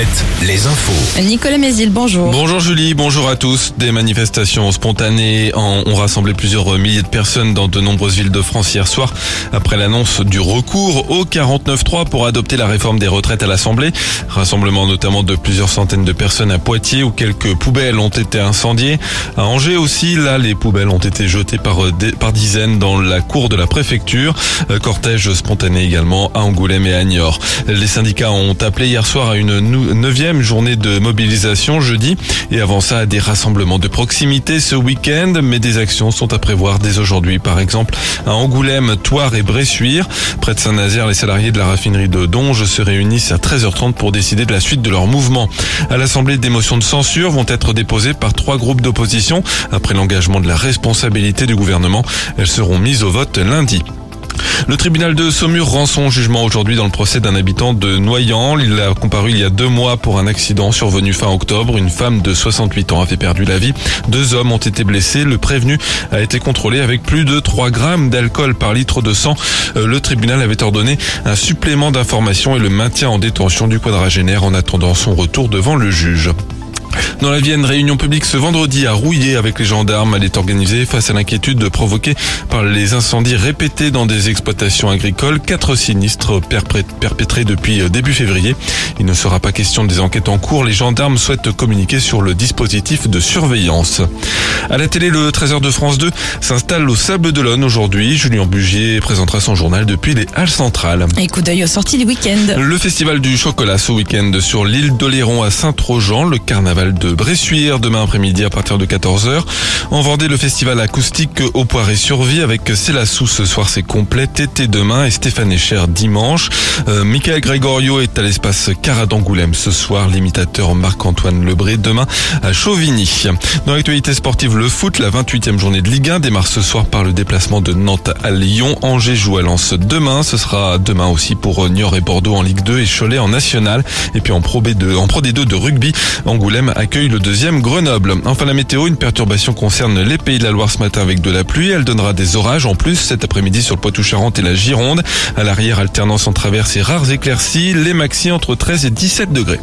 Alouette, les infos. Nicolas Mézil, bonjour. Bonjour Julie, bonjour à tous. Des manifestations spontanées ont rassemblé plusieurs milliers de personnes dans de nombreuses villes de France hier soir après l'annonce du recours au 49.3 pour adopter la réforme des retraites à l'Assemblée. Rassemblement notamment de plusieurs centaines de personnes à Poitiers où quelques poubelles ont été incendiées. À Angers aussi, là les poubelles ont été jetées par, par dizaines dans la cour de la préfecture. Cortège spontané également à Angoulême et à Niort. Les syndicats ont appelé hier soir à une neuvième journée de mobilisation jeudi et avant ça des rassemblements de proximité ce week-end mais des actions sont à prévoir dès aujourd'hui par exemple à Angoulême, Toire et Bressuire. Près de Saint-Nazaire, les salariés de la raffinerie de Donge se réunissent à 13h30 pour décider de la suite de leur mouvement. À l'Assemblée, des motions de censure vont être déposées par trois groupes d'opposition après l'engagement de la responsabilité du gouvernement. Elles seront mises au vote lundi. Le tribunal de Saumur rend son jugement aujourd'hui dans le procès d'un habitant de Noyant. Il a comparu il y a deux mois pour un accident survenu fin octobre. Une femme de 68 ans avait perdu la vie. Deux hommes ont été blessés. Le prévenu a été contrôlé avec plus de 3 grammes d'alcool par litre de sang. Euh, le tribunal avait ordonné un supplément d'information et le maintien en détention du quadragénaire en attendant son retour devant le juge. Dans la Vienne, réunion publique ce vendredi à Rouillé avec les gendarmes. Elle est organisée face à l'inquiétude provoquée par les incendies répétés dans des exploitations agricoles. Quatre sinistres perpétrés depuis début février. Il ne sera pas question des enquêtes en cours. Les gendarmes souhaitent communiquer sur le dispositif de surveillance. À la télé, le 13h de France 2 s'installe au Sable d'Olonne aujourd'hui. Julien Bugier présentera son journal depuis les Halles centrales. Et coup d'œil aux sorties du week-end. Le festival du chocolat ce week-end sur l'île d'Oléron à Saint-Trojan. Le carnaval de Bressuire demain après-midi à partir de 14h. En Vendée, le festival acoustique au Poiré Survie avec Célassou ce soir c'est complet, Tété demain et Stéphane Echer dimanche. Euh, Michael Gregorio est à l'espace Cara d'Angoulême ce soir, l'imitateur Marc-Antoine Lebré demain à Chauvigny. Dans l'actualité sportive, le foot, la 28e journée de Ligue 1 démarre ce soir par le déplacement de Nantes à Lyon. Angers joue à Lens demain, ce sera demain aussi pour Niort et Bordeaux en Ligue 2 et Cholet en National. Et puis en Pro B2, en Pro D2 de rugby, Angoulême accueille le deuxième Grenoble. Enfin la météo, une perturbation concerne les pays de la Loire ce matin avec de la pluie. Elle donnera des orages en plus cet après-midi sur le Poitou-Charentes et la Gironde. À l'arrière, alternance en travers et rares éclaircies. Les maxi entre 13 et 17 degrés.